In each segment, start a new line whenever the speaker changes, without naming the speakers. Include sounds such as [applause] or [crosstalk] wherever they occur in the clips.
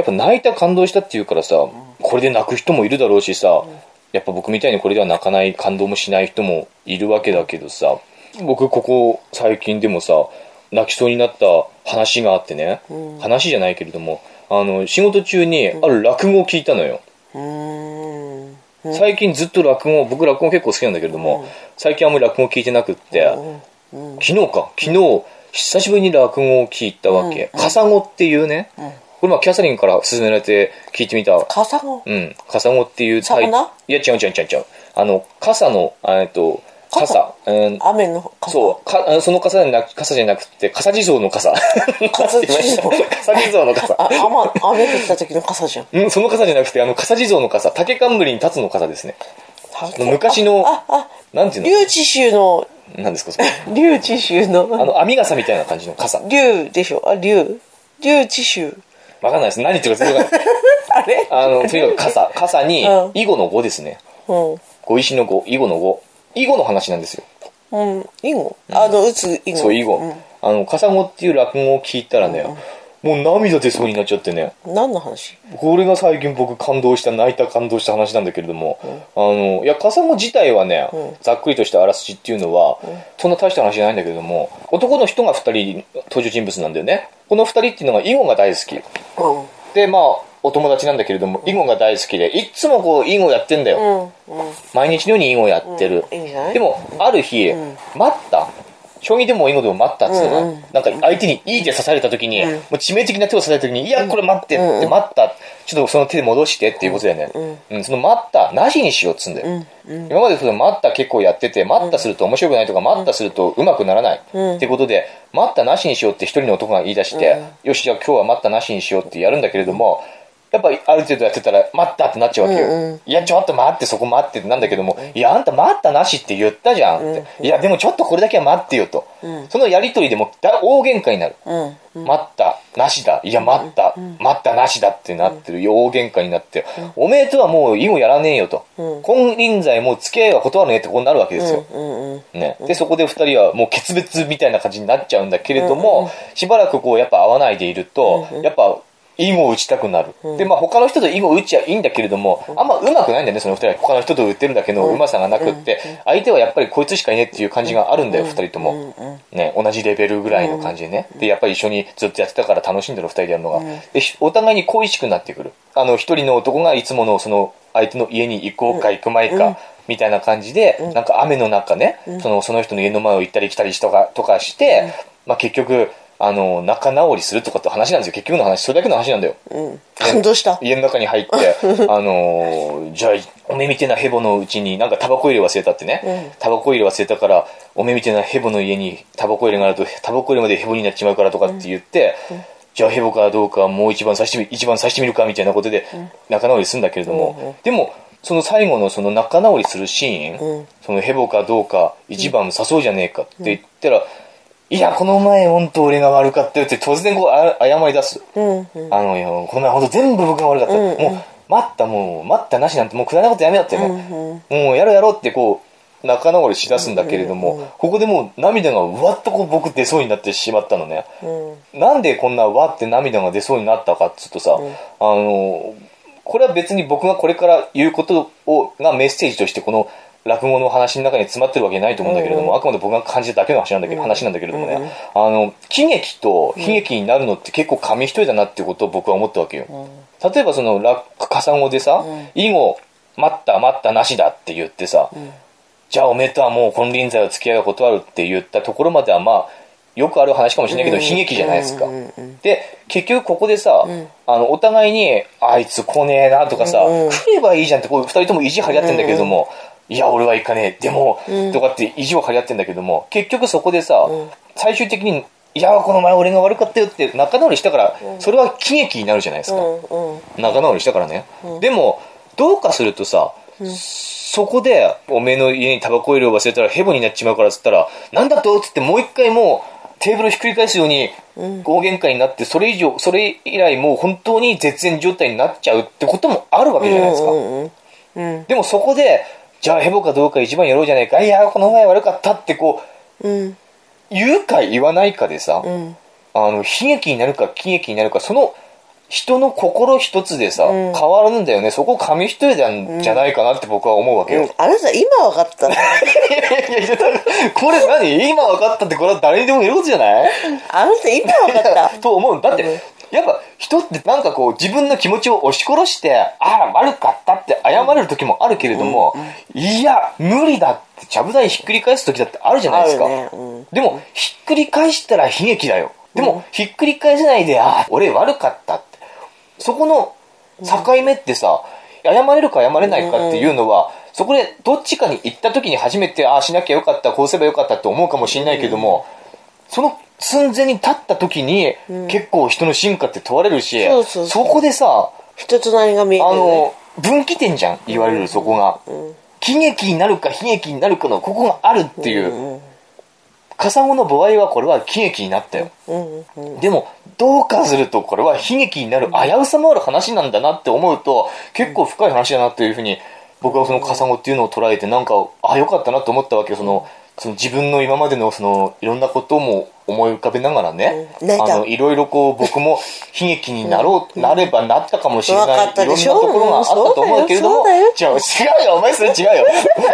やっぱ泣いた感動したっていうからさ、これで泣く人もいるだろうしさ、やっぱ僕みたいにこれでは泣かない感動もしない人もいるわけだけどさ僕ここ最近でもさ泣きそうになった話があってね、話じゃないけれどもあの仕事中にある落語を聞いたのよ、
うーん。
最近ずっと落語僕落語結構好きなんだけれども、最近あんまり落語聞いてなくって、昨日か昨日久しぶりに落語を聞いたわけ「カサゴ」っていうね、これまあキャサリンから勧められて聞いてみた。
カサゴ？
うん、カサゴっていうタイ
魚？
いや違う違う違う違う。あの傘のえっと傘？うん。
雨の傘？
そう。かあのその傘じゃなく傘じゃなくて傘地蔵の傘。
傘地蔵 [laughs]
傘地蔵の傘。
あ雨雨降った時の傘じゃん。
うんその傘じゃなくてあの傘地蔵の傘。竹冠に立つの傘ですね。昔の
ああ
なんていう
竜智秀の
のなんですかそれ。[laughs]
竜の。
あの編み傘みたいな感じの傘。
竜でしょ？あ竜竜智秀
わかんないです。何言ってるか全然わかんない。[laughs]
あれ？
あのとにかく傘。傘に
うん。
囲碁の碁ですね。
うん。
碁石の碁囲碁の碁。囲碁の話なんですよ。
うん。囲碁？あの打つ囲碁。
そう囲碁、あの笠子っていう落語を聞いたらね、もう涙出そうになっちゃってね。
うん何の話？
これが最近僕感動した泣いた感動した話なんだけれども、あのいや笠子自体はね、
うん。
ざっくりとしたあらすじっていうのは、そんな大した話じゃないんだけれども男の人が2人登場人物なんだよね。この2人っていうのが囲碁が大好き。
うん。
でまあお友達なんだけれども囲碁が大好きでいっつもこう囲碁やってんだよ、
うん。うん。
毎日のように囲碁やってる、
うん。いい
でもある日、
ん。
待った将棋でも囲碁でも待ったっつうのが、
うんうん。
なんか相手にいい手刺された時に、
うん。
もう致命的な手を刺された時に、いやこれ待ってって待った、ちょっとその手で戻してっていうことだよね、うん。その待ったなしにしようっつうんだよ、今までその待った結構やってて待ったすると面白くないとか待ったするとうまくならない、
うん
っていうことで待ったなしにしようって一人の男が言い出して、よしじゃあ今日は待ったなしにしようってやるんだけれども、やっぱある程度やってたら待ったってなっちゃうわけよ、
うんうん。
いやちょっと待ってそこ待ってってなん。だけども、いやあんた待ったなしって言ったじゃん。って、いやでもちょっとこれだけは待ってよと、そのやりとりでもだ大喧嘩になる、
うん。
待ったなしだ。いや待った、待ったなしだってなってる。大喧嘩になって、おめえとはもう囲碁やらねえよと、
うん。
金輪際もう付き合いは断るねってこうなるわけですよ、
うん。うん。
ね、でそこで2人はもう決別みたいな感じになっちゃうんだけれども、しばらくこうやっぱ会わないでいると、やっぱ囲碁を打ちたくなる、でまあ他の人と囲碁を打ちゃいいんだけれども、あんま上手くないんだよねその2人。は他の人と打ってるだけの上手さがなくって、相手はやっぱりこいつしかいねえっていう感じがあるんだよ、2人とも、ね、同じレベルぐらいの感じでね、でやっぱり一緒にずっとやってたから楽しんでる2人でやるのが、でひお互いに恋しくなってくる。あの一人の男がいつものその相手の家に行こうか行くまいか、みたいな感じで、なんか雨の中ね、そのその人の家の前を行ったり来たりとかとかして、まあ、結局あの仲直りするとかって話なんですよ。結局の話それだけの話なんだよ。
うん。感動した。
家の中に入って [laughs] あのーじゃあおめみてえなヘボのうちになんかタバコ入れ忘れたってね、
うん。
タバコ入れ忘れたからおめみてえなヘボの家にタバコ入れがあるとタバコ入れまでヘボになっちまうからとかって言って、じゃあヘボかどうかもう一番さしてみ一番さしてみるかみたいなことで仲直りするんだけれども、
うんうん。
でもその最後のその仲直りするシーン、
うん。
そのヘボかどうか一番誘そうじゃねえかって言ったら、いやこの前本当俺が悪かったよって突然こうあ謝り出す、
うんうん。
あのよこの前本当全部僕が悪かった、
うんうん。
もう待ったもう待ったなしなんてもうくだらないことやめようってね、
う。んうん。
もうやろうやろうってこう仲直りしだすんだけれども、ここでもう涙がうわっとこう僕出そうになってしまったのね、
うん。
なんでこんなわって涙が出そうになったかっつうとさ、あのこれは別に僕がこれから言うことをがメッセージとしてこの落語の話の中に詰まってるわけないと思うんだけれども、
うん。
あくまで僕が感じただけの話なんだけど、話なんだけれどもね、あの喜劇と悲劇になるのって結構紙一重だなってことを僕は思ったわけよ、例えばその落下さ語でさ
うん「
以後待った待ったなしだ」って言ってさ、じゃあおめえとはもう金輪際を付き合いを断るって言ったところまではまあよくある話かもしれないけど、
うん。
悲劇じゃないですか、
うんうんうん
で結局ここでさ、あのお互いに「あいつ来ねえな」とかさ「
うんうん。
来ればいいじゃん」ってこう二人とも意地張り合ってんだけれども「いや俺は行かねえ。でも」
うん。
とかって意地を張り合ってんだけども結局そこでさ、
ん。
最終的に「いやこの前俺が悪かったよ」って仲直りしたから、それは喜劇になるじゃないですか、仲直りしたからね、でもどうかするとさ、そこでおめえの家にタバコ入れを忘れたらヘボになっちまうからっつったらなんだとっつってもう一回もうテーブルをひっくり返すように大喧嘩になってそれ以上それ以来もう本当に絶縁状態になっちゃうってこともあるわけじゃないですか、でもそこでじゃあヘボかどうか一番やろうじゃないかいやこの前悪かったってこう
うん
言うか言わないかでさ、
うん
あの悲劇になるか喜劇になるかその人の心一つでさ、変わるんだよね。そこ紙一重なんじゃないかなって僕は思うわけよ。
うんあなた今分かった。[laughs]
いやいやいや、これ何？今分かったってこれは誰にでも言えることじゃない？
あなた今分かった。[laughs]
と思う。だって、やっぱ人ってなんかこう自分の気持ちを押し殺して、あら悪かったって謝れる時もあるけれども、いや、無理だってちゃぶ台ひっくり返す時だってあるじゃないですか。
ね。うん。
でも、ひっくり返したら悲劇だよ。でも、ひっくり返せないで、あ、俺悪かったって。そこの境目ってさ、謝れるか謝れないかっていうのは、そこでどっちかに行った時に初めて、ああ、しなきゃよかった、こうすればよかったって思うかもしれないけども、その寸前に立った時に、結構人の進化って問われるし、
そうそうそう
こでさ、
人となりが見える、ね。
あの、分岐点じゃん、言われるそこが。喜劇になるか悲劇になるかのここがあるっていう。カサゴの場合はこれは喜劇になったよ。
うんうん。
でも、どうかするとこれは悲劇になる危うさもある話なんだなって思うと、結構深い話だなっていうふうに、僕はそのカサゴっていうのを捉えて、なんか、あ、よかったなと思ったわけよ。その、その自分の今までのその、いろんなことも思い浮かべながらね、
うん。
あの、いろいろこう、僕も悲劇になろう、なればなったかもしれない、
わかった
いろんなところがあったと思うけれども、違う、違うよ、お前それ違うよ。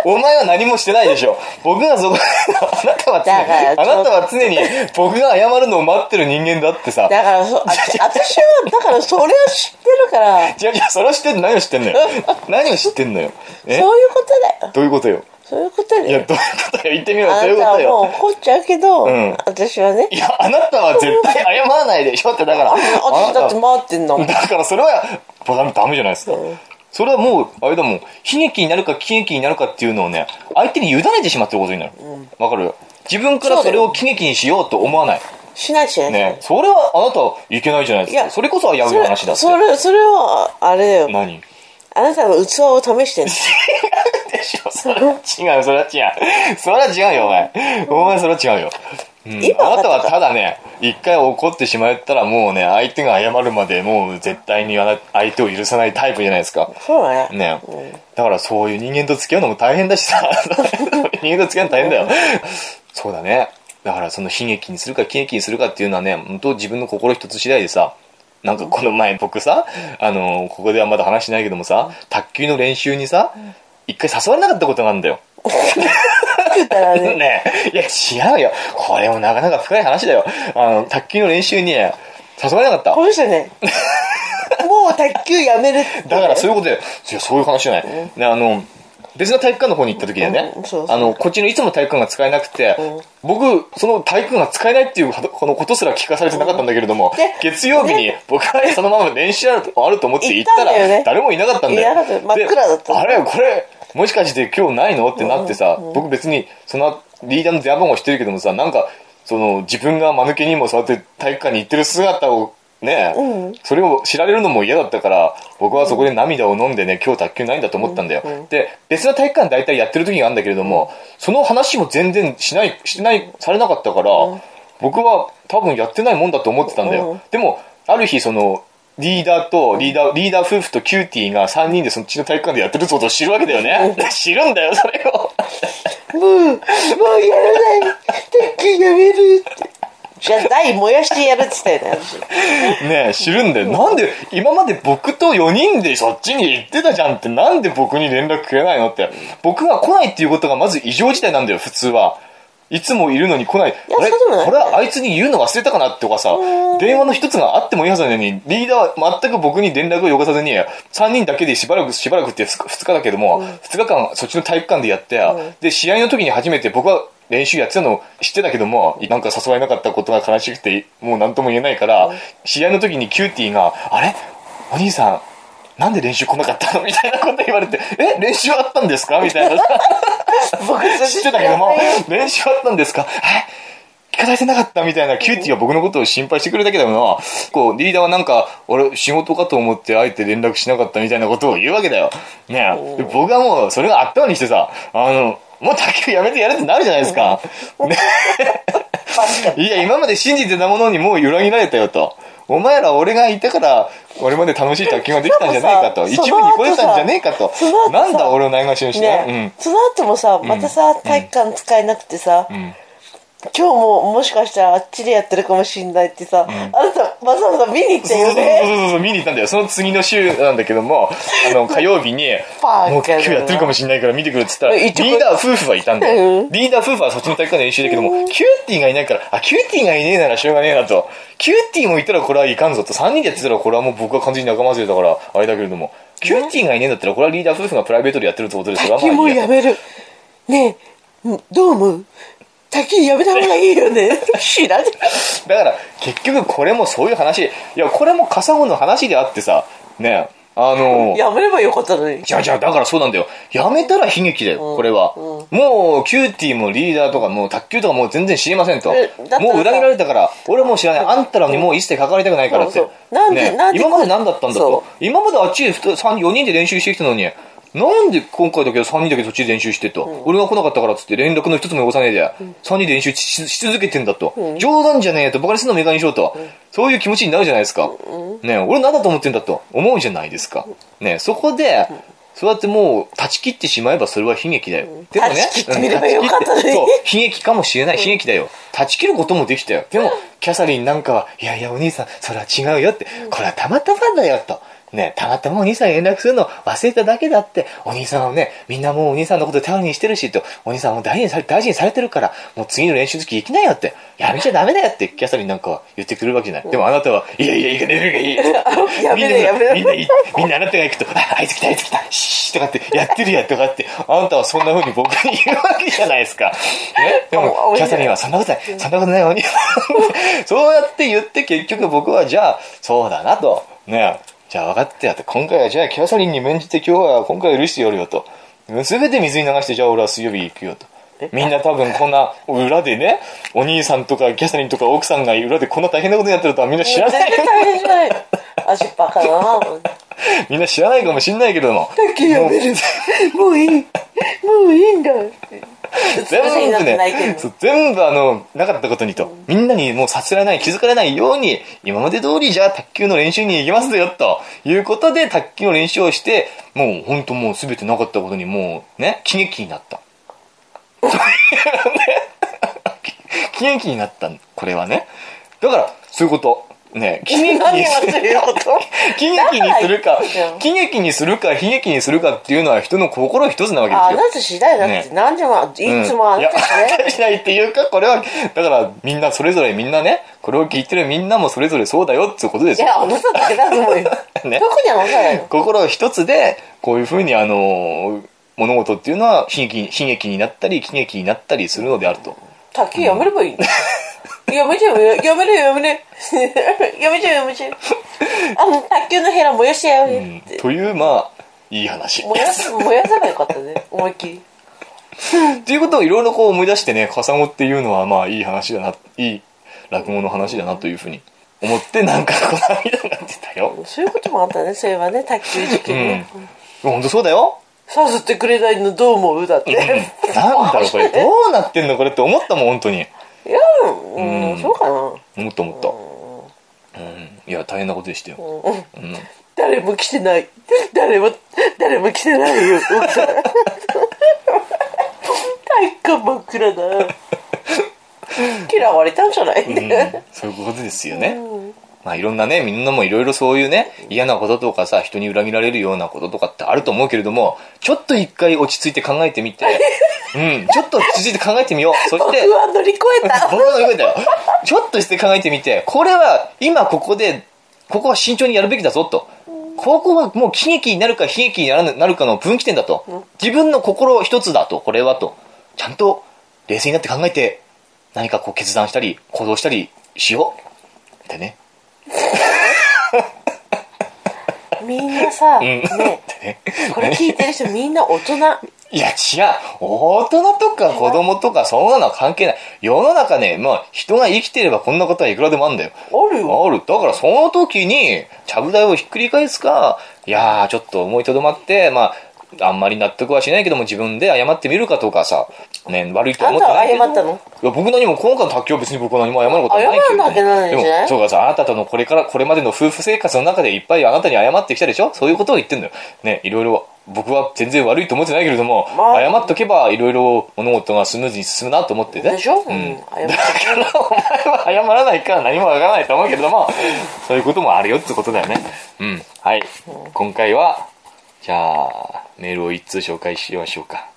お前は何もしてないでしょ。僕がそこ、あなたは常に、あなたは常に僕が謝るのを待ってる人間だってさ、
だからそ、あ [laughs] 私は、だからそれを知ってるから、
違う違う、それを知ってんの何を知ってんのよ。[laughs] 何を知ってんのよ。え？
そういうことだよ。
どういうことよ？
そういうことだ
いや、
よ。
どういうことよ。言ってみろどういう
なたはもう
ことよ。
怒っちゃうけど、
うん
私はね
い、や、あなたは絶対謝らないでしょって、だから。[laughs]
私だって
あ
回ってんの。
だからそれは、ダメ、じゃないですか。それはもう、あれだもん、悲劇になるか喜劇になるかっていうのをね、相手に委ねてしまってることになる。わ、かる？自分からそれを喜劇にしようと思わない。
しないしない。
ね。それはあなたはいけないじゃないですか。
いや
それこそ危うい話だって。
それ、それは、あれだよ。
何？
あなたの器を試してんの。
で [laughs] し [laughs] ょそれは違う、それは違う。それは違うよ、お前。お前それは違うよ。うん、
今
あなたは
た
ただね、一回怒ってしまったらもうね、相手が謝るまでもう絶対に相手を許さないタイプじゃないですか。
そうだね。
ね、だからそういう人間と付き合うのも大変だしさ、[laughs] 人間と付き合うの大変だよ。そうだね。だからその悲劇にするか喜劇にするかっていうのはね、本当自分の心一つ次第でさ、なんかこの前僕さ、あの、ここではまだ話しないけどもさ、卓球の練習にさ、一回誘われなかったことがあるんだよ。[laughs]
ね、[laughs]
ねいや違うよ。これもなかなか深い話だよ。あの、卓球の練習にね誘われなかった
こ。の人ね、[laughs] もう卓球やめる。
だからそういうことで、いやそういう話じゃない。ね、あの、別の体育館の方に行った時でね
うんそう、そう
あの、こっちのいつも体育館が使えなくて、僕、その体育館が使えないっていうこのことすら聞かされてなかったんだけれども
で、
月曜日に僕はそのまま練習あるあると思って行ったら、
ね
誰もいなかったんだよ。
いなかった真っ暗だった
であれ、これ、もしかして今日ないの？ってなってさ、僕別に、そのリーダーの電話番号知ってるけどもさ、なんか、その自分が間抜けにもそうやって体育館に行ってる姿をね、それを知られるのも嫌だったから、僕はそこで涙を飲んでね、今日卓球ないんだと思ったんだよ。で、別の体育館大体やってる時があるんだけれども、その話も全然しない、してない、されなかったから、僕は多分やってないもんだと思ってたんだよ。でも、ある日その、リーダーと、リーダー、リーダー夫婦とキューティーが3人でそっちの体育館でやってるってことを知るわけだよね。知るんだよ、それを。
もう、もうやらない。卓球やめるって。じゃあ、台燃やしてやるって言ったよね、私。
ねえ、知るんだよ。なんで、今まで僕と4人でそっちに行ってたじゃんって、なんで僕に連絡くれないのって。僕が来ないっていうことがまず異常事態なんだよ、普通は。いつもいるのに来ない。
や
あれ？これはあいつに言うの忘れたかなとかさ、電話の一つがあってもいいはずなのに、リーダーは全く僕に連絡をよこさずに、3人だけでしばらく、しばらくって2日だけども、2日間そっちの体育館でやって、で、試合の時に初めて僕は練習やってたのを知ってたけども、なんか誘われなかったことが悲しくて、もう何とも言えないから、試合の時にキューティーが、あれ？お兄さん、なんで練習来なかったの？みたいなこと言われて、え練習あったんですか？みたいな。[laughs]
僕
知ってたけども、練習あったんですか？え聞かされてなかったみたいな、キューティーは僕のことを心配してくれたけども、こう、リーダーはなんか、俺、仕事かと思って、あえて連絡しなかったみたいなことを言うわけだよ。ね僕はもう、それがあったのにしてさ、あの、もう卓球やめてやるってなるじゃないですか。ね。[laughs] いや、今まで信じてたものにもう裏切られたよと。お前ら俺がいたから、俺まで楽しい卓球ができたんじゃねえかと。一部に来れたんじゃねえかと。なんだ俺をないがしろにして。
ね、その後もさ、またさ、体育館使えなくてさ、今日ももしかしたらあっちでやってるかもしんないってさ、あなた、わざわざ見に行ったよ
そうそう
ね。
そうそう見に行ったんだよ。その次の週なんだけども、あの、火曜日に、もう今日やってるかもしれないから見てくるって言ったら、リーダー夫婦はいたんだ
う
よ
ん。
リーダー夫婦はそっちの体育館で練習だけども、キューティーがいないから、あ、キューティーがいねえならしょうがねえなと。キューティーもいたらこれはいかんぞと。3人でやってたらこれはもう僕は完全に仲間外れだから、あれだけれども、キューティーがいねえんだったらこれはリーダー夫婦がプライベートでやってるってことで、それはまあ
もう
や
める。ねえ、どう思う卓球やめた方がいいよね。[laughs] 知らね
だから、結局これもそういう話。いや、これも笠碁の話であってさ、ね、あの
え。やめればよかったのに。
じゃあじゃあ、だからそうなんだよ。やめたら悲劇だよ、これは。もう、キューティーもリーダーとか、もう卓球とかもう全然知りませんともう裏切られたから、俺もう知らない。あんたらにもう一切関わりたくないからって。
そうそうなんで
ね
なんで
今まで何だったんだと。今まであっちで4人で練習してきたのに、なんで今回だけ3人だけそっちで練習してと？俺が来なかったからっつって連絡の一つもよこさねえで、3人で練習しし続けてんだと。冗談じゃねえと、バカにするのもいい加減にしろと。そういう気持ちになるじゃないですか。ね俺何だと思ってんだと思うじゃないですか。ねそこで、そうやってもう断ち切ってしまえばそれは悲劇だよ。でもね、
断ち切ってみればよかったのに
うん断ち切ってそう、悲劇かもしれない、悲劇だよ。断ち切ることもできたよ。でも、キャサリンなんかは、いやいやお兄さん、それは違うよって、これはたまたまだよと。ね、たまたまお兄さんに連絡するの忘れただけだって、お兄さんはね、みんなもうお兄さんのこと頼りにしてるし、と、お兄さんも大事にされ、大事にされてるから、もう次の練習時行きなよって、やめちゃダメだよって、キャサリンなんかは言ってくるわけじゃない。でもあなたは、いやいや、いいかね、いいかいい。[laughs]
やめろやめろ
みんな、みんな、みんなあなたが行くと、あ、あいつ来た、あいつ来た、シーとかって、やってるや、とかって、あんたはそんな風に僕に言うわけじゃないですか。ね？で
お
も、
お
キャサリンはそんなことない、そんなことないお兄さん。[laughs] そうやって言って結局僕はじゃあ、そうだなと。ねじゃあ分かってやって、今回はじゃあキャサリンに免じて今日は今回は許してやるよと。すべて水に流してじゃあ俺は水曜日行くよと。みんな多分こんな裏でね、お兄さんとかキャサリンとか奥さんが裏でこんな大変なことになってるとはみんな知らない。
大変じゃない。足バカだな。[laughs]
みんな知らないかもしんないけれども。
卓球やめる。もういい。もういいんだ。[laughs]
全部ね、そう全部あの、なかったことにと、みんなにもうさせられない、気づかれないように、今まで通りじゃあ卓球の練習に行きますよ、ということで卓球の練習をして、もう本当もう全てなかったことにもうね、喜劇になった。[laughs] [laughs] 喜劇になったこれはね。だから、そういうこと。ね、[laughs] 喜劇
何が
にする
そういうこと？
喜劇にするか。喜劇にするか、悲劇にするかっていうのは人の心一つなわけですよ。
あなた次第だって
ね。
何でもいつもあないた次第
ないっていうかこれはだからみんなそれぞれみんなねこれを聞いてるみんなもそれぞれそうだよっていうことですよ
いやあなただけだと思うよ
ね
特にあなただよ
心一つでこういうふうにあの物事っていうのは悲劇悲劇になったり喜劇になったりするのであると
卓球やめればいいやめちゃうよ。やめれよやめれや [laughs] めちゃうやめちゃう。あの卓球のヘラ燃やしちゃうよ。
うん。
って
というまあいい話
燃やす燃やせばよかったね。思いっきり。
っていうことをいろいろこう思い出してね笠子っていうのはまあいい話だないい落語の話だなというふうに思ってなんかこう涙が出たよ。
そういうこともあったねそういえばね卓球事件ね、
本当そうだよ。
誘ってくれないのどう思う？だって、
うん。なんだろうこれ。どうなってんの？これって思ったもん本当に
うん、そうかな。
思った思った。うん。いや大変なことでしたよ。うん。
誰も来てない。誰も誰も来てないよ。[laughs] 体育館真っ暗だ [laughs] 嫌われたんじゃない、
うん。そういうことですよね。まあいろんなね、みんなもいろいろそういうね、嫌なこととかさ、人に裏切られるようなこととかってあると思うけれども、ちょっと一回落ち着いて考えてみて、[laughs] うん、ちょっと落ち着いて考えてみよう。[laughs] そして、
僕は乗り越えた [laughs]
僕の言うだよ。ちょっとして考えてみて、これは今ここで、ここは慎重にやるべきだぞと。ここはもう喜劇になるか悲劇にならななるかの分岐点だと。自分の心一つだと、これはと。ちゃんと冷静になって考えて、何かこう決断したり、行動したりしよう。ってね。[laughs]
みんなさ、ね。これ聞いてる人みんな大人
いや、違う。大人とか子供とかそんなのは関係ない。世の中ね、まあ、人が生きてればこんなことはいくらでもあるんだよ。
あるよ
ある。だからその時に、ちゃぶ台をひっくり返すか、いやー、ちょっと思いとどまって、まあ、あんまり納得はしないけども自分で謝ってみるかとかさ、ね、悪いと思ってないけど。
あんたは謝ったの？
いや、僕何も、今回の卓球は別に僕は何も謝ることはないけど、
謝らな
でも、そうかさ、あなたとのこれから、これまでの夫婦生活の中でいっぱいあなたに謝ってきたでしょ？そういうことを言ってんだよ。ね、いろいろ僕は全然悪いと思ってないけれども、
まあ
謝っとけばいろいろ物事がスムーズに進むなと思ってね。
でしょ？
うん。だからお前は謝らないから何もわからないと思うけれども、そういうこともあるよってことだよね。うん。はい。今回は、じゃあ、メールを一通紹介しましょうか。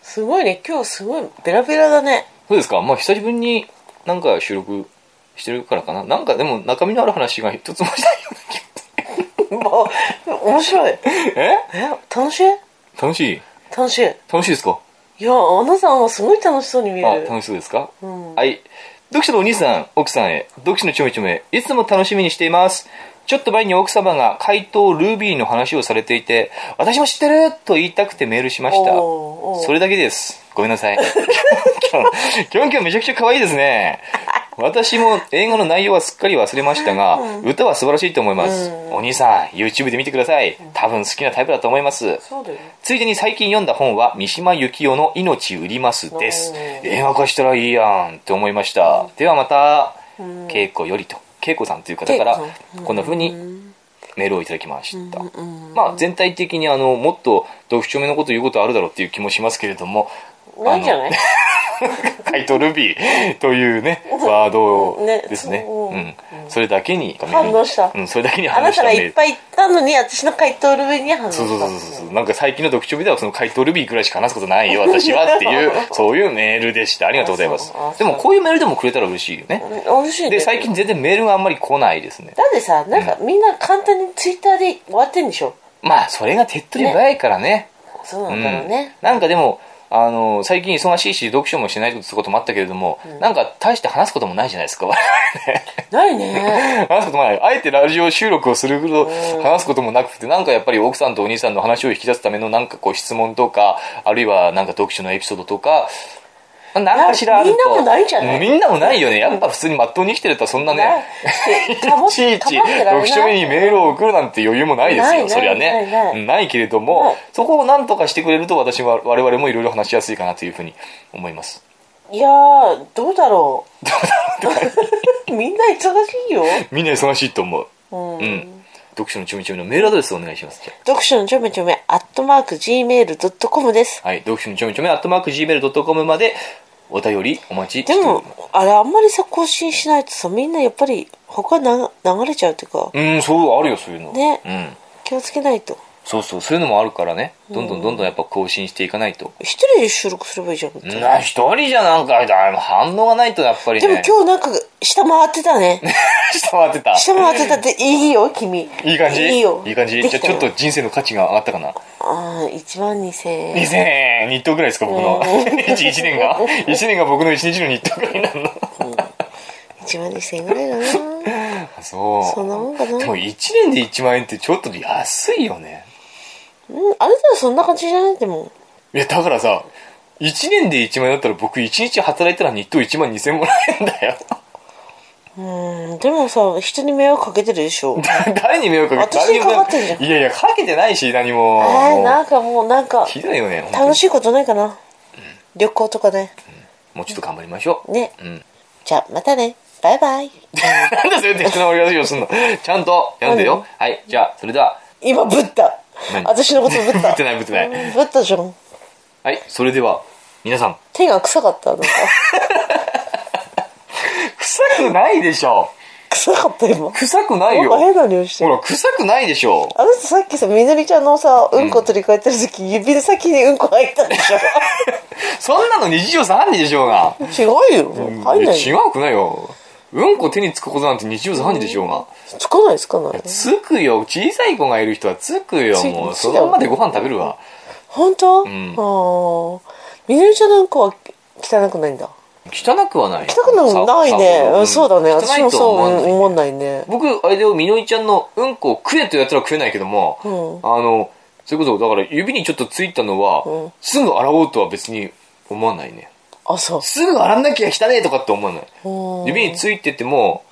すごいね。今日すごいベラベラだね。
そうですか？まあ久しぶりになんか収録してるからかな。なんかでも中身のある話が一つもしないような気が。[laughs]
もう面白い。
え？
え？楽しい？
楽しい？
楽しい。
楽しいですか？
いやアナさんはすごい楽しそうに見
あ、
える。
楽しそうですか、
ん。
はい。読書のお兄さん、奥さんへ、読書のちょめちょめ、いつも楽しみにしています。ちょっと前に奥様が怪盗ルビーの話をされていて、私も知ってると言いたくてメールしました。それだけです。ごめんなさい。キョンキョンめちゃくちゃ可愛いですね。私も映画の内容はすっかり忘れましたが、歌は素晴らしいと思います。お兄さん、YouTube で見てください。多分好きなタイプだと思います。ついでに最近読んだ本は三島由紀夫の命売りますです。映画化したらいいやんって思いました。ではまた恵子よりと。恵子さんという方からこんな風にメールをいただきました。まあ全体的にあのもっと読書目のこと言うことあるだろうっていう気もしますけれども
ないんじゃない？[laughs]
怪盗ルビーというねワード
ね。
ですね。
そう。
うん。それだけに
反応した。
うんそれだけに
あなたが
反応した。メール
いっぱい言ったのに私の回答ルビーに反応した。
そうそうそうそうなんか最近の読書日ではその怪盗ルビーくらいしか話すことないよ私はっていう [laughs] そう。いうメールでした。ありがとうございます。でもこういうメールでもくれたら嬉しいよね。
うん。美味しいね
で最近全然メールがあんまり来ないですね。
だってさなんかみんな簡単にツイッターで終わってんでしょ？
まあそれが手っ取り早いからね。
そうなんだろうね、
なんかでもあの最近忙しいし読書もしないってこともあったけれども、なんか大して話すこともないじゃないですか我々。ね
ないね。[laughs]
話すこともない。あえてラジオ収録をするほど話すこともなくてなんかやっぱり奥さんとお兄さんの話を引き出すためのなんかこう質問とかあるいはなんか読書のエピソードとか何かしらあると。
みんなもないんじゃない。
みんなもないよね。やっぱ普通にまっとうに生きてるとそんなね [laughs]
ない
ちいち読書目にメールを送るなんて余裕もないですよそりゃね。
ない
けれど
な
も
い
そこを何とかしてくれると私は我々もいろいろ話しやすいかなというふうに思います。
いやーどうだろう。[laughs] みんな忙しいよ、
みんな忙しいと思う。
うん。
うん。読書のちょみちょみのメールアドレスをお願いします。
読書のちょめちょめアットマーク Gmail.com です。
はい、読書のちょめちょめ、アットマーク Gmail.com までお便りお待ちして
でも。あれあんまりさ更新しないとさみんなやっぱり他な流れちゃうっていうか
うん、そう、あるよ、そういうの。
ね
うん。
気をつけないと
そうそう、そういうのもあるからね、どんどんどんどんやっぱ更新していかないと。
一人で収録すればいいじゃん、
な、一人じゃなんか、だ反応がないとやっぱりね。
でも今日なんか下回ってたね [laughs]
下回ってた。
下回ってたっていいよ君
いい感じ？
いいよ
いい感じ？じゃあちょっと人生の価値が上がったかな？
ああ1万2000円
2000円、日当ぐらいですか、僕の。1, [laughs] 一年が ?1 年が僕の1日の日当ぐらいになるの。
1万2000円ぐらいだな
あそう。
そんなもんかな
でも1年で1万円ってちょっと安いよね。
うんあなたはそんな感じじゃない？でも
いや、だからさ、1年で1万円だったら僕1日働いたら日当1万2000円もらえんだよ。
うん。でもさ人に迷惑かけてるでしょ。[laughs]
誰に迷惑かけて
私にかかってんじゃん。
いやいや、かけてないし、何も。
えー、なんかもうなんか
ひどいよね。
楽しいことないかな？旅行とかね。
もうちょっと頑張りましょう。
ね。
うん。
じゃあまたね。バイバイ。
なんでそうやって人の終わり方をすんの？ちゃんと読んでよ。はい、じゃあ、それでは、
今ぶった。
何？
私のことぶった。
ぶってないぶってない。
うんぶったじゃん。
はい、それでは、皆さん、
手が臭かったなんか [laughs]
臭くないでしょ。
臭かった今
臭くないよ。
なんか変な匂いしてる
ほら、臭くないでしょ。
あの人さっきさみのりちゃんのさうんこ取り替えてる時、指の先にうんこ入ったでしょ [laughs]
そんなの日常茶飯事でしょうが。
違うよ入んない
違
よ
うくないよ。うんこ手につくことなんて日常茶飯事でしょうが。
つかないつかない
つくよ。小さい子がいる人はつくよ。
つ
もう、
つ
そのままでご飯食べるわ。
本当、
ん
ああみのりちゃんのうんこは汚くないんだ
汚くはない。
汚くないね。
さ
うん。そうだね。私もそう
は思わない
ね。
僕、あれでみのりちゃんのうんこを食えとやったら食えないけども、
うん。
あの、そういうこと、だから指にちょっとついたのは、
うん。
すぐ洗おうとは別に思わないね。
あそう。
すぐ洗んなきゃ汚ねえとかって思わない。
うん。
指についてても、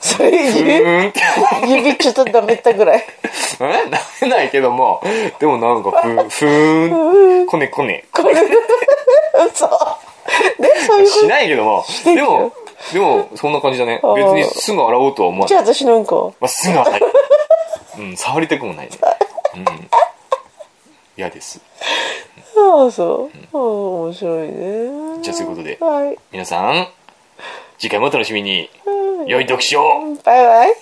それ
ふ
指指ちょっとダメったぐらい。[laughs]
え？舐めないけども、でもなんかふー、ふーん、こねこね。
これ嘘ね [laughs] そういう
しないけどな。でも、でも、そんな感じだね。別にすぐ洗おうとは思わ
じゃなあい。私のうんこ。
まあ、すぐ洗い。うん、触りたくもないね。うん。嫌です。
ああ、そう。ああ、面白いね。
じゃあ、そういうことで、
はい。
皆さん、次回もお楽しみに、良い読書
バイバイ。